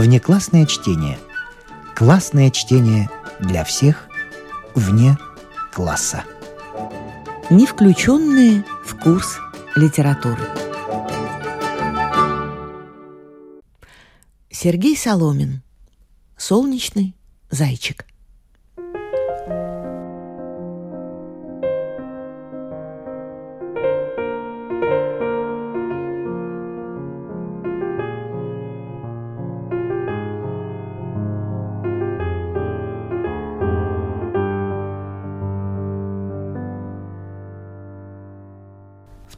Внеклассное чтение. Классное чтение для всех вне класса. Не включенные в курс литературы. Сергей Соломин. Солнечный зайчик.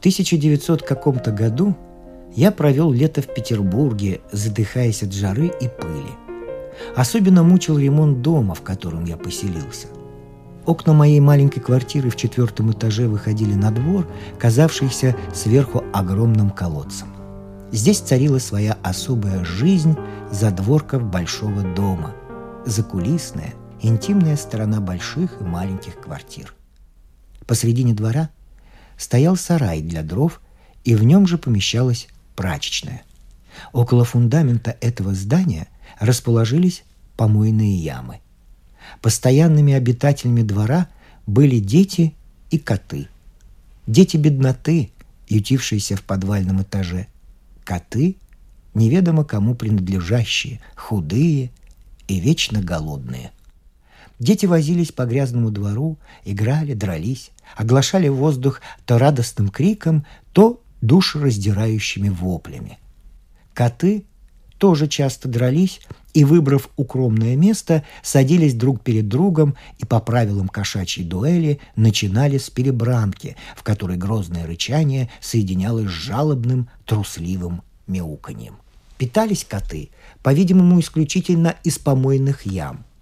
1900 каком-то году я провел лето в Петербурге, задыхаясь от жары и пыли. Особенно мучил ремонт дома, в котором я поселился. Окна моей маленькой квартиры в четвертом этаже выходили на двор, казавшийся сверху огромным колодцем. Здесь царила своя особая жизнь задворков большого дома, закулисная, интимная сторона больших и маленьких квартир. Посредине двора стоял сарай для дров, и в нем же помещалась прачечная. Около фундамента этого здания расположились помойные ямы. Постоянными обитателями двора были дети и коты. Дети бедноты, ютившиеся в подвальном этаже. Коты, неведомо кому принадлежащие, худые и вечно голодные. Дети возились по грязному двору, играли, дрались, оглашали воздух то радостным криком, то душераздирающими воплями. Коты тоже часто дрались и, выбрав укромное место, садились друг перед другом и по правилам кошачьей дуэли начинали с перебранки, в которой грозное рычание соединялось с жалобным, трусливым мяуканьем. Питались коты, по-видимому, исключительно из помойных ям –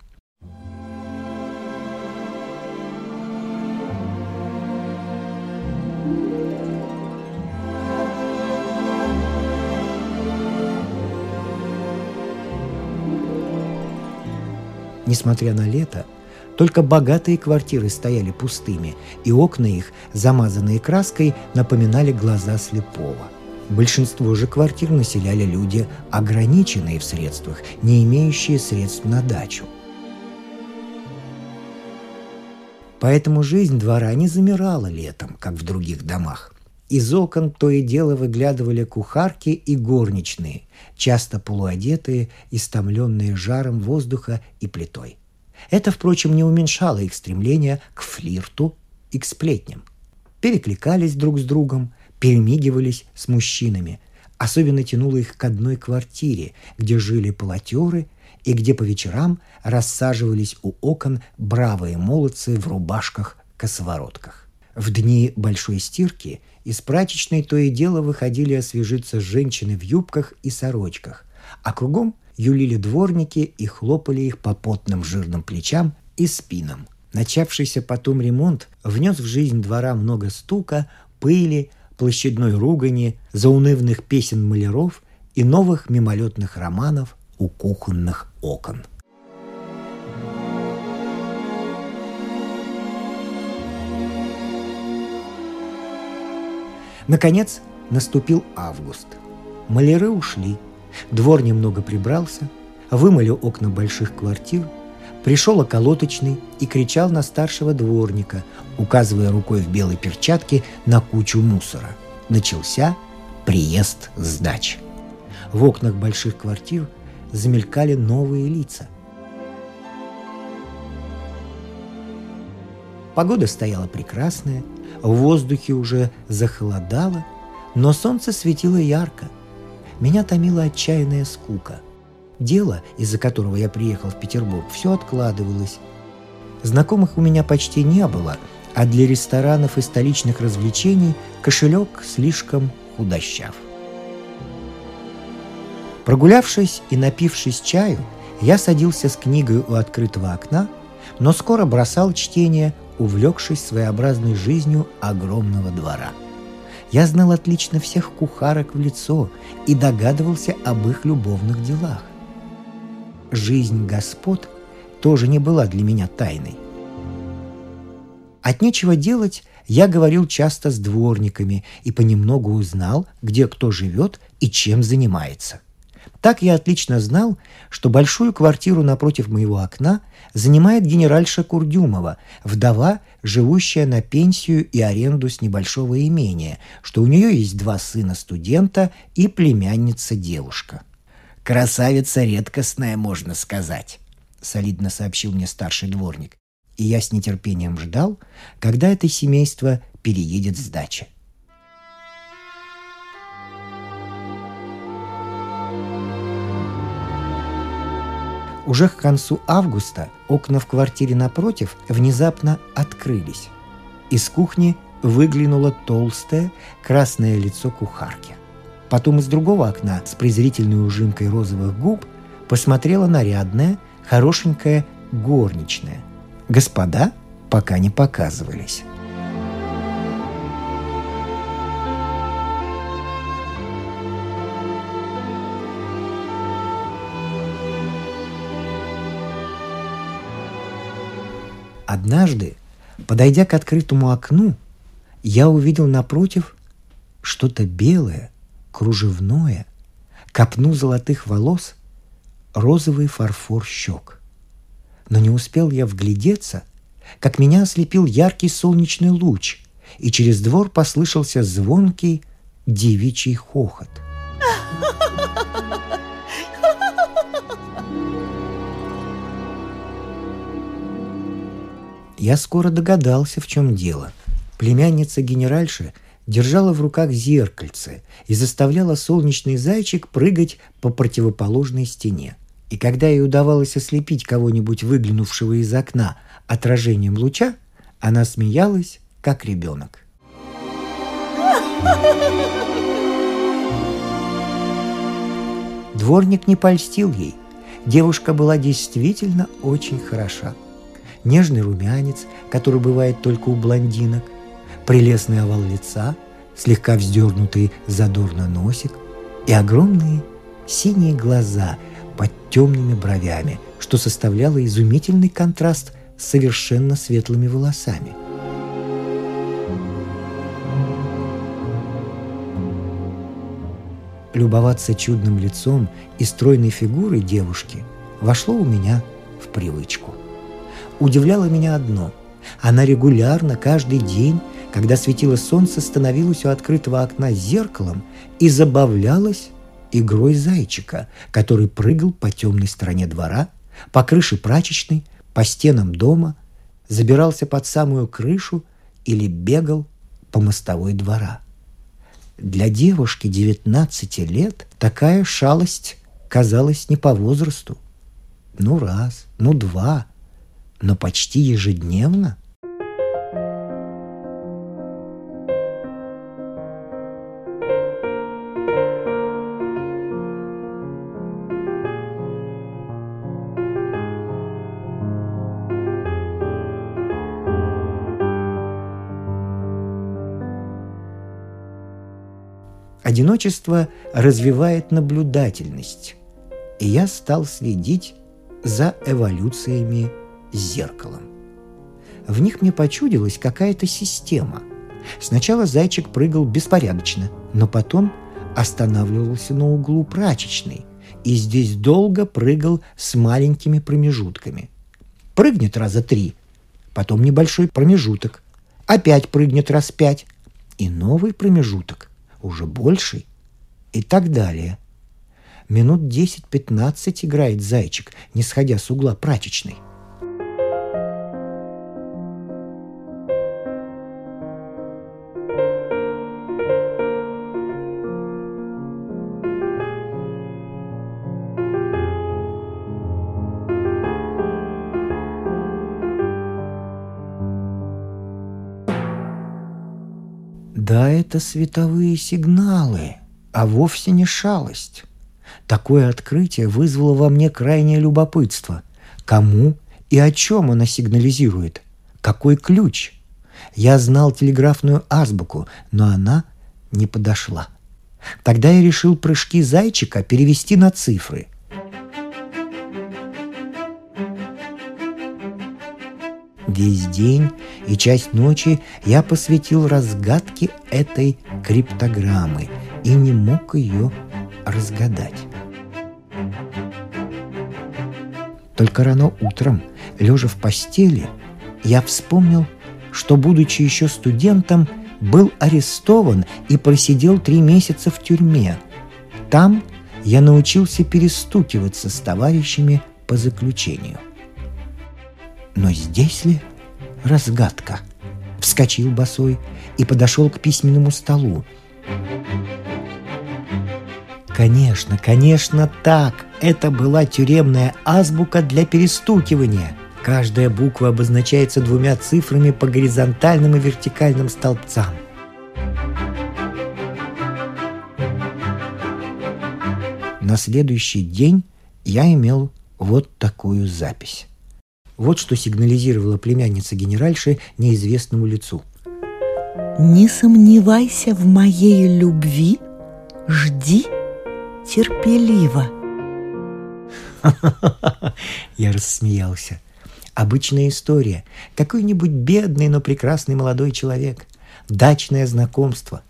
Несмотря на лето, только богатые квартиры стояли пустыми, и окна их, замазанные краской, напоминали глаза слепого. Большинство же квартир населяли люди, ограниченные в средствах, не имеющие средств на дачу. Поэтому жизнь двора не замирала летом, как в других домах. Из окон то и дело выглядывали кухарки и горничные, часто полуодетые, истомленные жаром воздуха и плитой. Это, впрочем, не уменьшало их стремления к флирту и к сплетням. Перекликались друг с другом, перемигивались с мужчинами. Особенно тянуло их к одной квартире, где жили полотеры и где по вечерам рассаживались у окон бравые молодцы в рубашках-косоворотках. В дни большой стирки из прачечной то и дело выходили освежиться женщины в юбках и сорочках, а кругом юлили дворники и хлопали их по потным жирным плечам и спинам. Начавшийся потом ремонт внес в жизнь двора много стука, пыли, площадной ругани, заунывных песен маляров и новых мимолетных романов у кухонных окон. Наконец наступил август. Маляры ушли, двор немного прибрался, вымыли окна больших квартир, пришел околоточный и кричал на старшего дворника, указывая рукой в белой перчатке на кучу мусора. Начался приезд сдач. В окнах больших квартир замелькали новые лица. Погода стояла прекрасная – в воздухе уже захолодало, но солнце светило ярко. Меня томила отчаянная скука. Дело, из-за которого я приехал в Петербург, все откладывалось. Знакомых у меня почти не было, а для ресторанов и столичных развлечений кошелек слишком худощав. Прогулявшись и напившись чаю, я садился с книгой у открытого окна, но скоро бросал чтение, увлекшись своеобразной жизнью огромного двора. Я знал отлично всех кухарок в лицо и догадывался об их любовных делах. Жизнь господ тоже не была для меня тайной. От нечего делать я говорил часто с дворниками и понемногу узнал, где кто живет и чем занимается. Так я отлично знал, что большую квартиру напротив моего окна занимает генеральша Курдюмова, вдова, живущая на пенсию и аренду с небольшого имения, что у нее есть два сына студента и племянница-девушка. «Красавица редкостная, можно сказать», — солидно сообщил мне старший дворник. И я с нетерпением ждал, когда это семейство переедет с дачи. Уже к концу августа окна в квартире напротив внезапно открылись. Из кухни выглянуло толстое красное лицо кухарки. Потом из другого окна с презрительной ужимкой розовых губ посмотрела нарядная, хорошенькая горничная. Господа пока не показывались. Однажды, подойдя к открытому окну, я увидел напротив что-то белое, кружевное, копну золотых волос, розовый фарфор щек. Но не успел я вглядеться, как меня ослепил яркий солнечный луч, и через двор послышался звонкий девичий хохот. Я скоро догадался, в чем дело. Племянница генеральши держала в руках зеркальце и заставляла солнечный зайчик прыгать по противоположной стене. И когда ей удавалось ослепить кого-нибудь, выглянувшего из окна, отражением луча, она смеялась, как ребенок. Дворник не польстил ей. Девушка была действительно очень хороша – нежный румянец, который бывает только у блондинок, прелестный овал лица, слегка вздернутый задорно носик и огромные синие глаза под темными бровями, что составляло изумительный контраст с совершенно светлыми волосами. Любоваться чудным лицом и стройной фигурой девушки вошло у меня в привычку удивляло меня одно. Она регулярно, каждый день, когда светило солнце, становилась у открытого окна зеркалом и забавлялась игрой зайчика, который прыгал по темной стороне двора, по крыше прачечной, по стенам дома, забирался под самую крышу или бегал по мостовой двора. Для девушки 19 лет такая шалость казалась не по возрасту. Ну раз, ну два, но почти ежедневно? Одиночество развивает наблюдательность, и я стал следить за эволюциями зеркалом. В них мне почудилась какая-то система. Сначала зайчик прыгал беспорядочно, но потом останавливался на углу прачечной и здесь долго прыгал с маленькими промежутками. Прыгнет раза три, потом небольшой промежуток, опять прыгнет раз пять, и новый промежуток, уже больший, и так далее. Минут 10-15 играет зайчик, не сходя с угла прачечной – это световые сигналы, а вовсе не шалость. Такое открытие вызвало во мне крайнее любопытство. Кому и о чем она сигнализирует? Какой ключ? Я знал телеграфную азбуку, но она не подошла. Тогда я решил прыжки зайчика перевести на цифры. Весь день и часть ночи я посвятил разгадке этой криптограммы и не мог ее разгадать. Только рано утром, лежа в постели, я вспомнил, что, будучи еще студентом, был арестован и просидел три месяца в тюрьме. Там я научился перестукиваться с товарищами по заключению. Но здесь ли разгадка? Вскочил босой и подошел к письменному столу. Конечно, конечно, так. Это была тюремная азбука для перестукивания. Каждая буква обозначается двумя цифрами по горизонтальным и вертикальным столбцам. На следующий день я имел вот такую запись. Вот что сигнализировала племянница генеральши неизвестному лицу. «Не сомневайся в моей любви, жди терпеливо». Я рассмеялся. Обычная история. Какой-нибудь бедный, но прекрасный молодой человек. Дачное знакомство.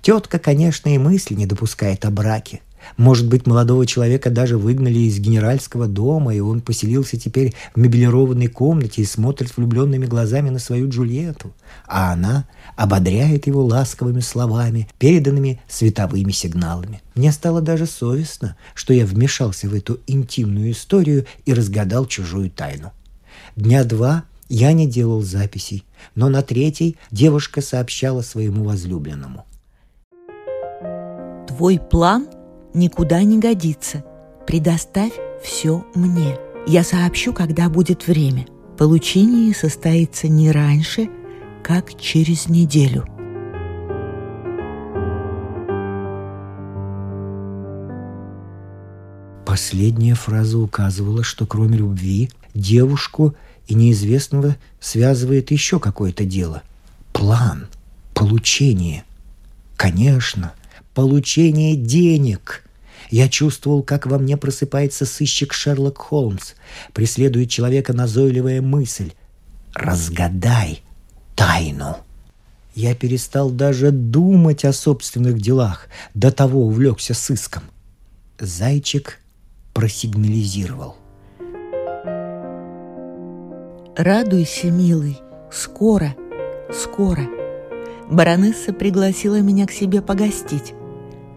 Тетка, конечно, и мысли не допускает о браке. Может быть, молодого человека даже выгнали из генеральского дома, и он поселился теперь в мебелированной комнате и смотрит влюбленными глазами на свою Джульетту. А она ободряет его ласковыми словами, переданными световыми сигналами. Мне стало даже совестно, что я вмешался в эту интимную историю и разгадал чужую тайну. Дня два я не делал записей, но на третий девушка сообщала своему возлюбленному. Твой план никуда не годится. Предоставь все мне. Я сообщу, когда будет время. Получение состоится не раньше, как через неделю. Последняя фраза указывала, что кроме любви девушку и неизвестного связывает еще какое-то дело. План, получение. Конечно, получение денег. Я чувствовал, как во мне просыпается сыщик Шерлок Холмс. Преследует человека назойливая мысль. «Разгадай тайну». Я перестал даже думать о собственных делах, до того увлекся сыском. Зайчик просигнализировал. Радуйся, милый, скоро, скоро. Баронесса пригласила меня к себе погостить.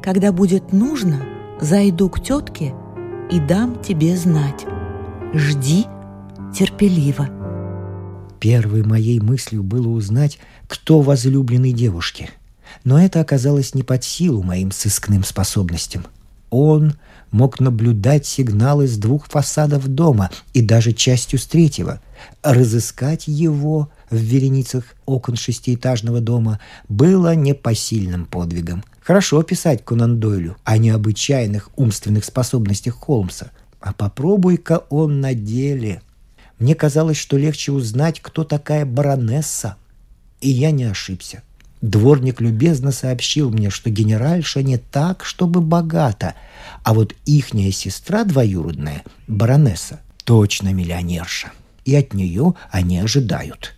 Когда будет нужно, зайду к тетке и дам тебе знать. Жди терпеливо. Первой моей мыслью было узнать, кто возлюбленный девушки. Но это оказалось не под силу моим сыскным способностям. Он мог наблюдать сигналы с двух фасадов дома и даже частью с третьего. Разыскать его в вереницах окон шестиэтажного дома было непосильным подвигом. Хорошо писать Конан Дойлю о необычайных умственных способностях Холмса. А попробуй-ка он на деле. Мне казалось, что легче узнать, кто такая баронесса. И я не ошибся. Дворник любезно сообщил мне, что генеральша не так, чтобы богата, а вот ихняя сестра двоюродная, баронесса, точно миллионерша. И от нее они ожидают.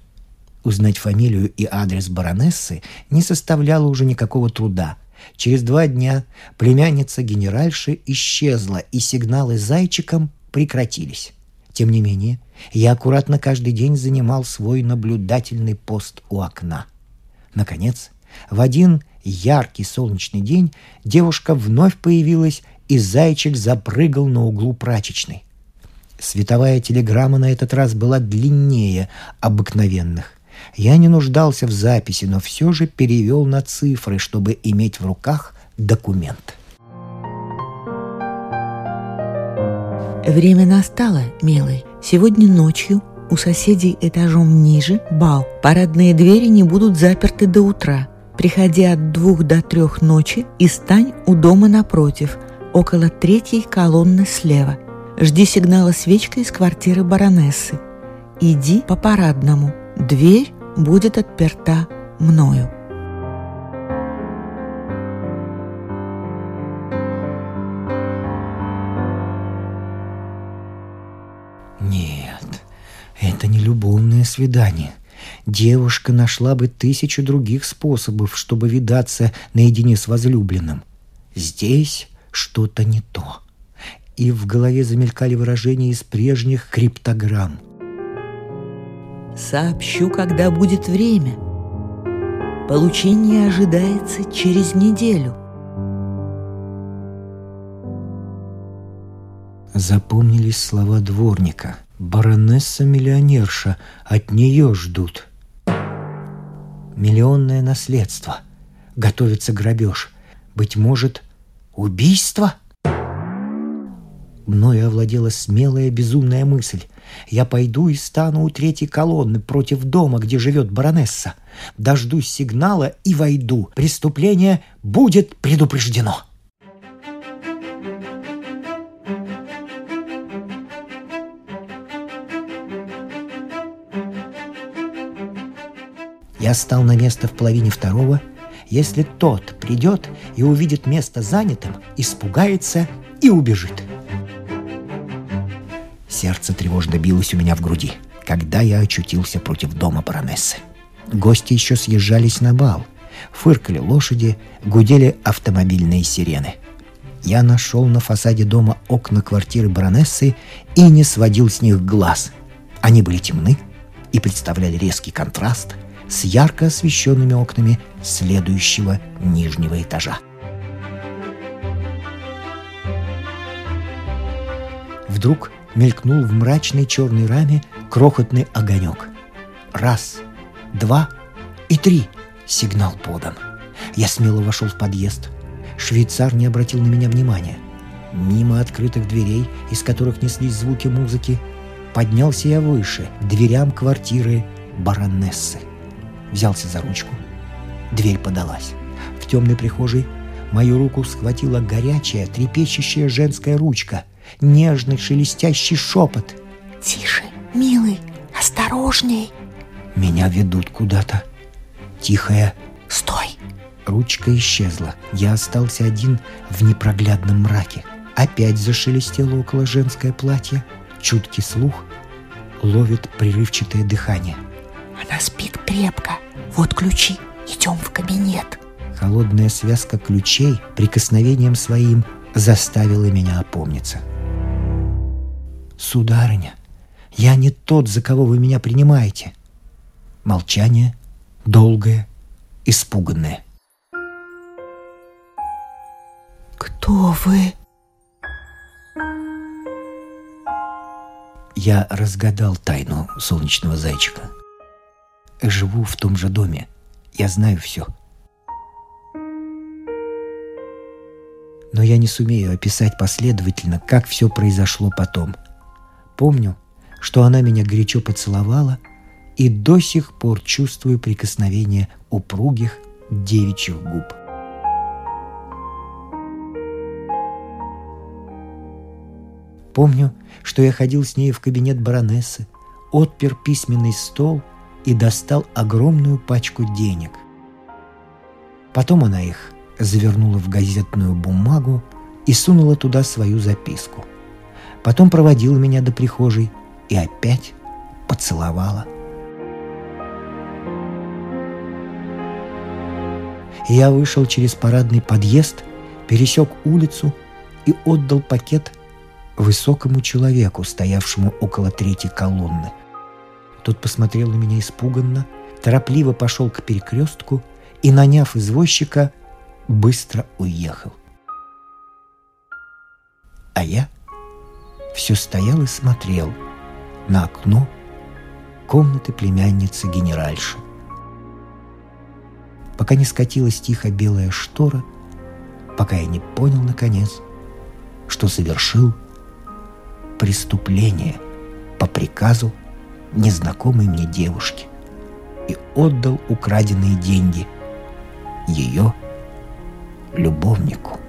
Узнать фамилию и адрес баронессы не составляло уже никакого труда. Через два дня племянница генеральши исчезла, и сигналы зайчиком прекратились. Тем не менее, я аккуратно каждый день занимал свой наблюдательный пост у окна – Наконец, в один яркий солнечный день девушка вновь появилась, и зайчик запрыгал на углу прачечной. Световая телеграмма на этот раз была длиннее обыкновенных. Я не нуждался в записи, но все же перевел на цифры, чтобы иметь в руках документ. Время настало, милый. Сегодня ночью у соседей этажом ниже бал. Парадные двери не будут заперты до утра. Приходи от двух до трех ночи и стань у дома напротив, около третьей колонны слева. Жди сигнала свечкой из квартиры баронессы. Иди по парадному. Дверь будет отперта мною. Это не любовное свидание. Девушка нашла бы тысячу других способов, чтобы видаться наедине с возлюбленным. Здесь что-то не то. и в голове замелькали выражения из прежних криптограмм. «Сообщу, когда будет время. Получение ожидается через неделю». Запомнились слова дворника. «Баронесса-миллионерша, от нее ждут». Миллионное наследство. Готовится грабеж. Быть может, убийство? Мною овладела смелая безумная мысль. Я пойду и стану у третьей колонны против дома, где живет баронесса. Дождусь сигнала и войду. Преступление будет предупреждено. Я стал на место в половине второго. Если тот придет и увидит место занятым, испугается и убежит. Сердце тревожно билось у меня в груди, когда я очутился против дома баронессы. Гости еще съезжались на бал. Фыркали лошади, гудели автомобильные сирены. Я нашел на фасаде дома окна квартиры баронессы и не сводил с них глаз. Они были темны и представляли резкий контраст с ярко освещенными окнами следующего нижнего этажа. Вдруг мелькнул в мрачной черной раме крохотный огонек. Раз, два и три. Сигнал подан. Я смело вошел в подъезд. Швейцар не обратил на меня внимания. Мимо открытых дверей, из которых неслись звуки музыки, поднялся я выше, к дверям квартиры баронессы взялся за ручку. Дверь подалась. В темной прихожей мою руку схватила горячая, трепещущая женская ручка, нежный шелестящий шепот. «Тише, милый, осторожней!» Меня ведут куда-то. Тихая «Стой!» Ручка исчезла. Я остался один в непроглядном мраке. Опять зашелестело около женское платье. Чуткий слух ловит прерывчатое дыхание. Она спит крепко. Вот ключи. Идем в кабинет. Холодная связка ключей прикосновением своим заставила меня опомниться. «Сударыня, я не тот, за кого вы меня принимаете». Молчание, долгое, испуганное. «Кто вы?» Я разгадал тайну солнечного зайчика – живу в том же доме. Я знаю все. Но я не сумею описать последовательно, как все произошло потом. Помню, что она меня горячо поцеловала, и до сих пор чувствую прикосновение упругих девичьих губ. Помню, что я ходил с ней в кабинет баронессы, отпер письменный стол – и достал огромную пачку денег. Потом она их завернула в газетную бумагу и сунула туда свою записку. Потом проводила меня до прихожей и опять поцеловала. Я вышел через парадный подъезд, пересек улицу и отдал пакет высокому человеку, стоявшему около третьей колонны – тот посмотрел на меня испуганно, торопливо пошел к перекрестку и, наняв извозчика, быстро уехал. А я все стоял и смотрел на окно комнаты племянницы генеральши. Пока не скатилась тихо белая штора, пока я не понял, наконец, что совершил преступление по приказу незнакомой мне девушке и отдал украденные деньги ее любовнику.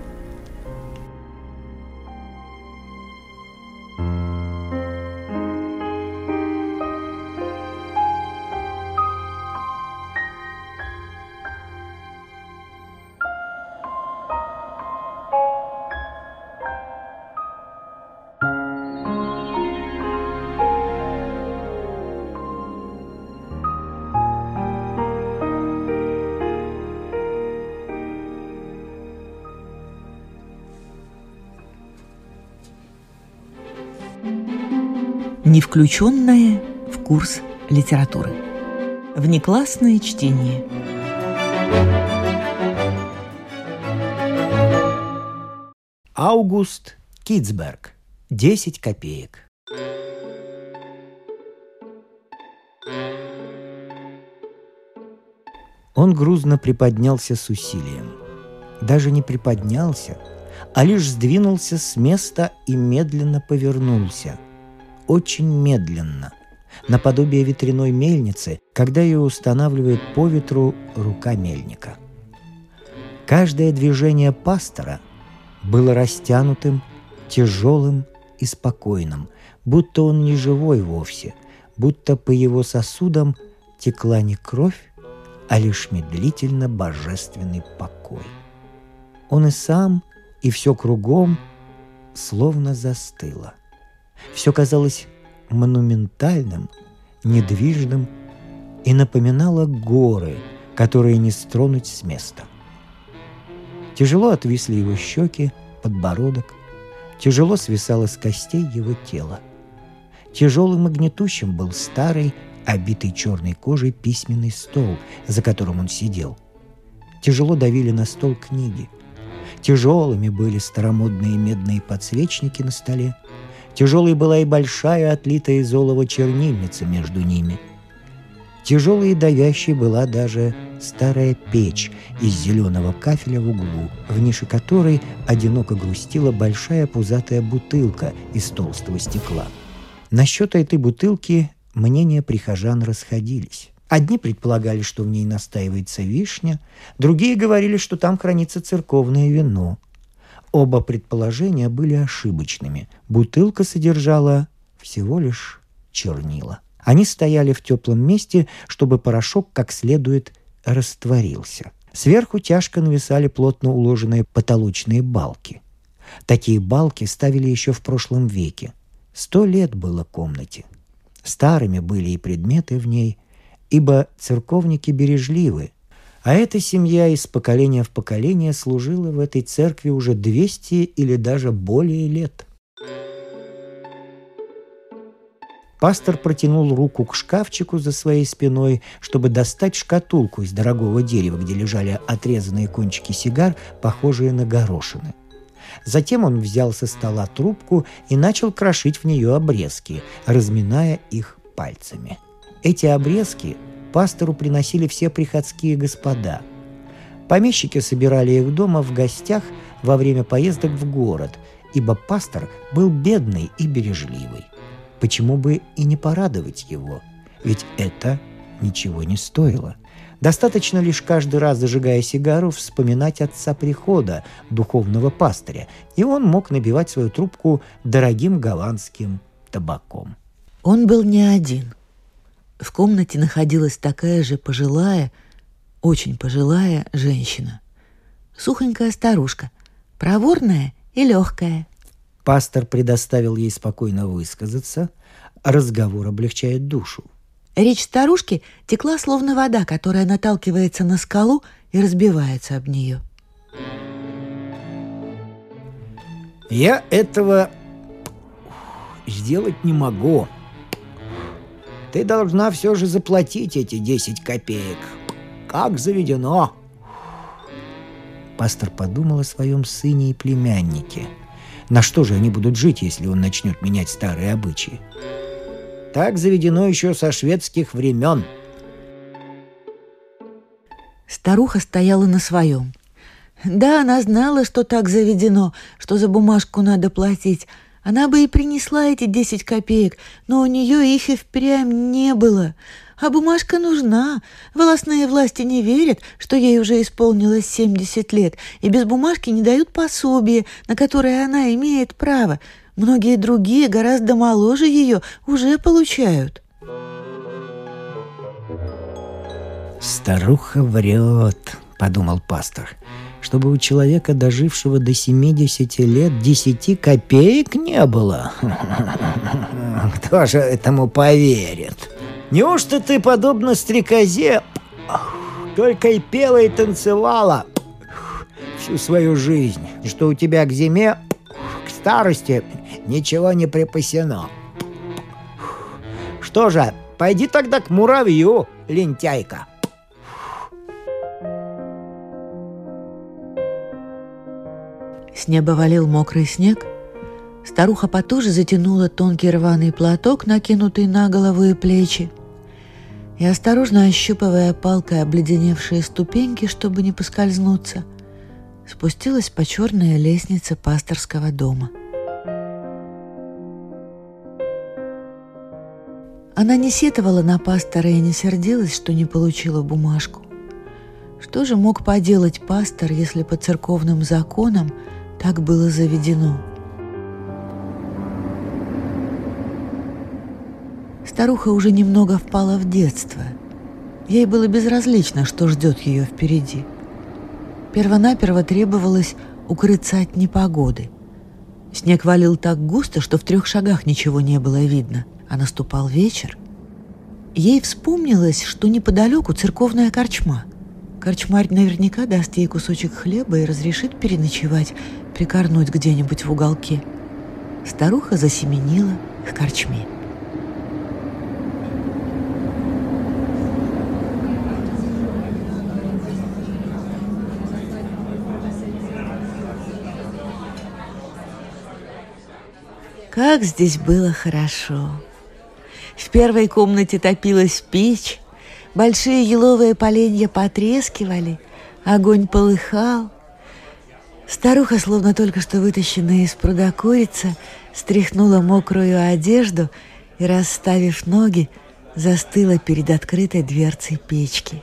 Не включенное в курс литературы. Внеклассное чтение. Аугуст Китсберг. 10 копеек. Он грузно приподнялся с усилием. Даже не приподнялся, а лишь сдвинулся с места и медленно повернулся. Очень медленно, наподобие ветряной мельницы, когда ее устанавливает по ветру рука мельника. Каждое движение пастора было растянутым, тяжелым и спокойным, будто он не живой вовсе, будто по его сосудам текла не кровь, а лишь медлительно божественный покой. Он и сам, и все кругом словно застыло. Все казалось монументальным, недвижным и напоминало горы, которые не стронуть с места. Тяжело отвисли его щеки, подбородок, тяжело свисало с костей его тело. Тяжелым и гнетущим был старый, обитый черной кожей письменный стол, за которым он сидел. Тяжело давили на стол книги. Тяжелыми были старомодные медные подсвечники на столе. Тяжелой была и большая отлитая из олова чернильница между ними. Тяжелой и давящей была даже старая печь из зеленого кафеля в углу, в нише которой одиноко грустила большая пузатая бутылка из толстого стекла. Насчет этой бутылки мнения прихожан расходились. Одни предполагали, что в ней настаивается вишня, другие говорили, что там хранится церковное вино. Оба предположения были ошибочными. Бутылка содержала всего лишь чернила. Они стояли в теплом месте, чтобы порошок как следует растворился. Сверху тяжко нависали плотно уложенные потолочные балки. Такие балки ставили еще в прошлом веке. Сто лет было комнате. Старыми были и предметы в ней, ибо церковники бережливы, а эта семья из поколения в поколение служила в этой церкви уже 200 или даже более лет. Пастор протянул руку к шкафчику за своей спиной, чтобы достать шкатулку из дорогого дерева, где лежали отрезанные кончики сигар, похожие на горошины – Затем он взял со стола трубку и начал крошить в нее обрезки, разминая их пальцами. Эти обрезки пастору приносили все приходские господа. Помещики собирали их дома в гостях во время поездок в город, ибо пастор был бедный и бережливый. Почему бы и не порадовать его? Ведь это ничего не стоило – Достаточно лишь каждый раз, зажигая сигару, вспоминать отца прихода, духовного пастыря, и он мог набивать свою трубку дорогим голландским табаком. Он был не один. В комнате находилась такая же пожилая, очень пожилая женщина. Сухонькая старушка, проворная и легкая. Пастор предоставил ей спокойно высказаться, разговор облегчает душу. Речь старушки текла словно вода, которая наталкивается на скалу и разбивается об нее. Я этого сделать не могу. Ты должна все же заплатить эти 10 копеек. Как заведено. Пастор подумал о своем сыне и племяннике. На что же они будут жить, если он начнет менять старые обычаи? Так заведено еще со шведских времен. Старуха стояла на своем. Да, она знала, что так заведено, что за бумажку надо платить. Она бы и принесла эти десять копеек, но у нее их и впрямь не было. А бумажка нужна. Волосные власти не верят, что ей уже исполнилось семьдесят лет, и без бумажки не дают пособие, на которое она имеет право. Многие другие, гораздо моложе ее, уже получают. «Старуха врет», — подумал пастор, «чтобы у человека, дожившего до 70 лет, 10 копеек не было. Кто же этому поверит? Неужто ты, подобно стрекозе, только и пела и танцевала всю свою жизнь, что у тебя к зиме, к старости ничего не припасено. что же, пойди тогда к муравью, лентяйка. С неба валил мокрый снег. Старуха потуже затянула тонкий рваный платок, накинутый на голову и плечи, и, осторожно ощупывая палкой обледеневшие ступеньки, чтобы не поскользнуться, спустилась по черной лестнице пасторского дома. Она не сетовала на пастора и не сердилась, что не получила бумажку. Что же мог поделать пастор, если по церковным законам так было заведено? Старуха уже немного впала в детство. Ей было безразлично, что ждет ее впереди. Первонаперво требовалось укрыться от непогоды. Снег валил так густо, что в трех шагах ничего не было видно, а наступал вечер. Ей вспомнилось, что неподалеку церковная корчма. Корчмарь наверняка даст ей кусочек хлеба и разрешит переночевать, прикорнуть где-нибудь в уголке. Старуха засеменила к корчме. Как здесь было хорошо! В первой комнате топилась печь, большие еловые поленья потрескивали, огонь полыхал. Старуха, словно только что вытащенная из пруда курица, стряхнула мокрую одежду и, расставив ноги, застыла перед открытой дверцей печки.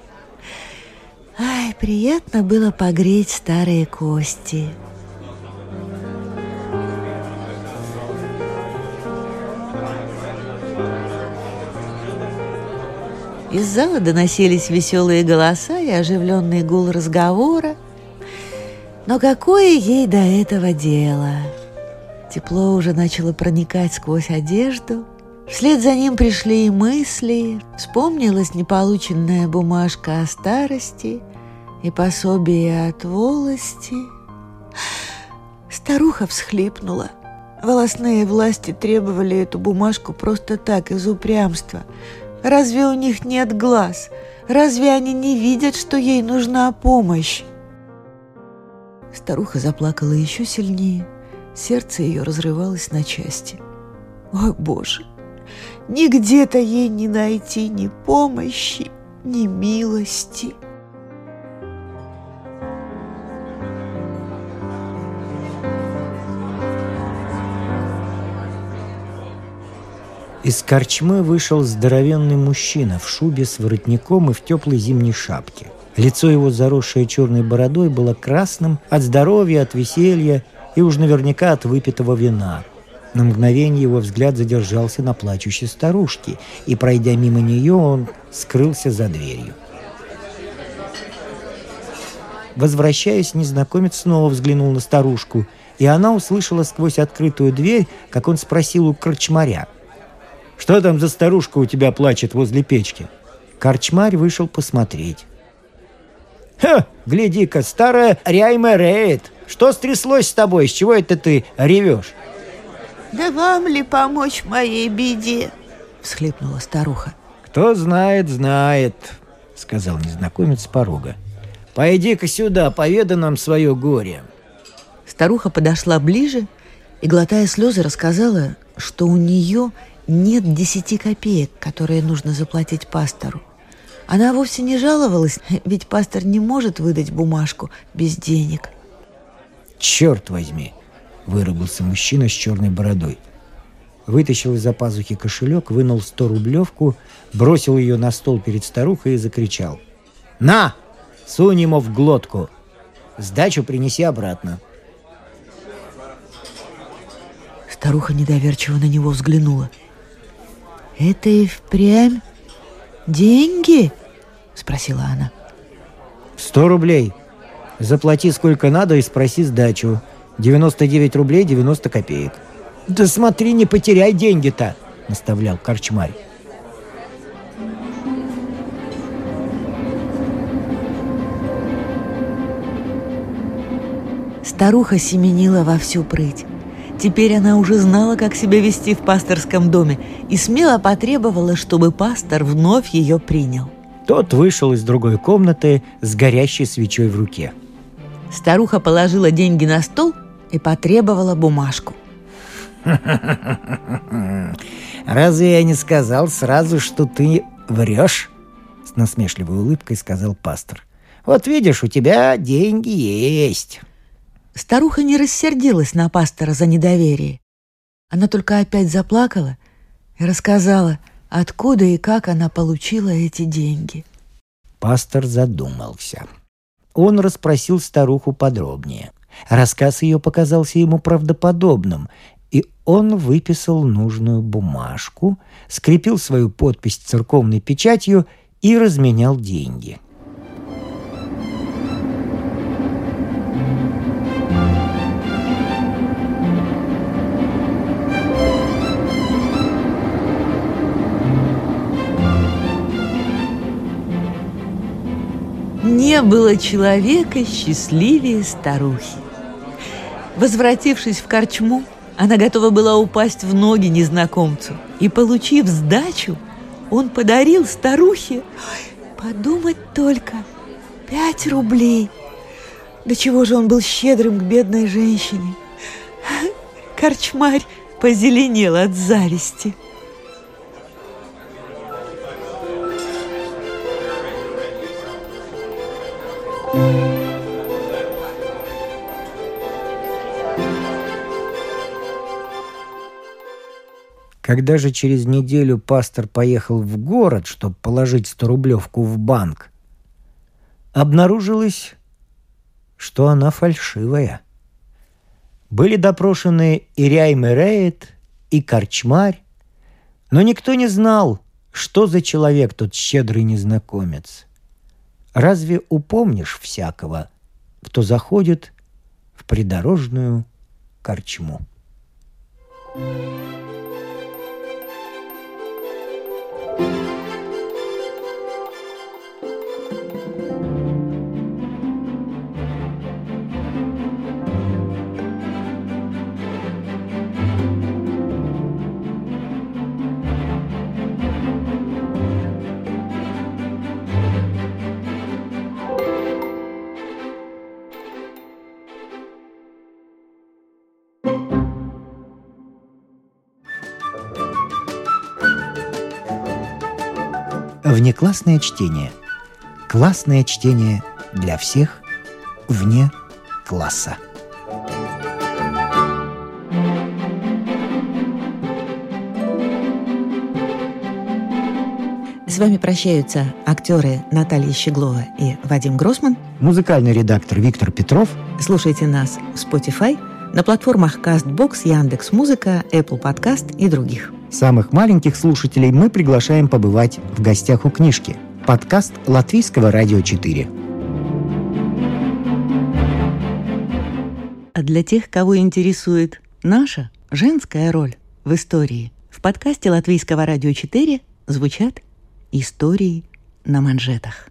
Ай, приятно было погреть старые кости. Из зала доносились веселые голоса и оживленный гул разговора. Но какое ей до этого дело? Тепло уже начало проникать сквозь одежду. Вслед за ним пришли и мысли. Вспомнилась неполученная бумажка о старости и пособие от волости. Старуха всхлипнула. Волосные власти требовали эту бумажку просто так, из упрямства – Разве у них нет глаз? Разве они не видят, что ей нужна помощь? Старуха заплакала еще сильнее. Сердце ее разрывалось на части. О, Боже! Нигде-то ей не найти ни помощи, ни милости. Из корчмы вышел здоровенный мужчина в шубе с воротником и в теплой зимней шапке. Лицо его, заросшее черной бородой, было красным от здоровья, от веселья и уж наверняка от выпитого вина. На мгновение его взгляд задержался на плачущей старушке, и, пройдя мимо нее, он скрылся за дверью. Возвращаясь, незнакомец снова взглянул на старушку, и она услышала сквозь открытую дверь, как он спросил у корчмаря – что там за старушка у тебя плачет возле печки?» Корчмарь вышел посмотреть. «Ха, гляди-ка, старая Ряйма реет! Что стряслось с тобой? С чего это ты ревешь?» «Да вам ли помочь моей беде?» — всхлипнула старуха. «Кто знает, знает», — сказал незнакомец с порога. «Пойди-ка сюда, поведай нам свое горе». Старуха подошла ближе и, глотая слезы, рассказала, что у нее нет десяти копеек, которые нужно заплатить пастору. Она вовсе не жаловалась, ведь пастор не может выдать бумажку без денег. «Черт возьми!» – вырубился мужчина с черной бородой. Вытащил из-за пазухи кошелек, вынул сто рублевку, бросил ее на стол перед старухой и закричал. «На! Сунь ему в глотку! Сдачу принеси обратно!» Старуха недоверчиво на него взглянула – «Это и впрямь деньги?» — спросила она. «Сто рублей. Заплати сколько надо и спроси сдачу. 99 рублей 90 копеек». «Да смотри, не потеряй деньги-то!» — наставлял корчмарь. Старуха семенила во всю прыть. Теперь она уже знала, как себя вести в пасторском доме и смело потребовала, чтобы пастор вновь ее принял. Тот вышел из другой комнаты с горящей свечой в руке. Старуха положила деньги на стол и потребовала бумажку. «Разве я не сказал сразу, что ты врешь?» С насмешливой улыбкой сказал пастор. «Вот видишь, у тебя деньги есть». Старуха не рассердилась на пастора за недоверие. Она только опять заплакала и рассказала, откуда и как она получила эти деньги. Пастор задумался. Он расспросил старуху подробнее. Рассказ ее показался ему правдоподобным, и он выписал нужную бумажку, скрепил свою подпись церковной печатью и разменял деньги – Не было человека счастливее старухи. Возвратившись в корчму, она готова была упасть в ноги незнакомцу. И, получив сдачу, он подарил старухе, подумать только, пять рублей. До чего же он был щедрым к бедной женщине. Корчмарь позеленел от зависти. Когда же через неделю пастор поехал в город, чтобы положить 100-рублевку в банк, обнаружилось, что она фальшивая. Были допрошены и Ряймереет, и Корчмарь, но никто не знал, что за человек тот щедрый незнакомец. Разве упомнишь всякого, кто заходит в придорожную корчму? thank you Внеклассное чтение. Классное чтение для всех вне класса. С вами прощаются актеры Наталья Щеглова и Вадим Гросман. Музыкальный редактор Виктор Петров. Слушайте нас в Spotify, на платформах CastBox, Яндекс.Музыка, Apple Podcast и других. Самых маленьких слушателей мы приглашаем побывать в гостях у книжки. Подкаст Латвийского радио 4. А для тех, кого интересует наша женская роль в истории, в подкасте Латвийского радио 4 звучат истории на манжетах.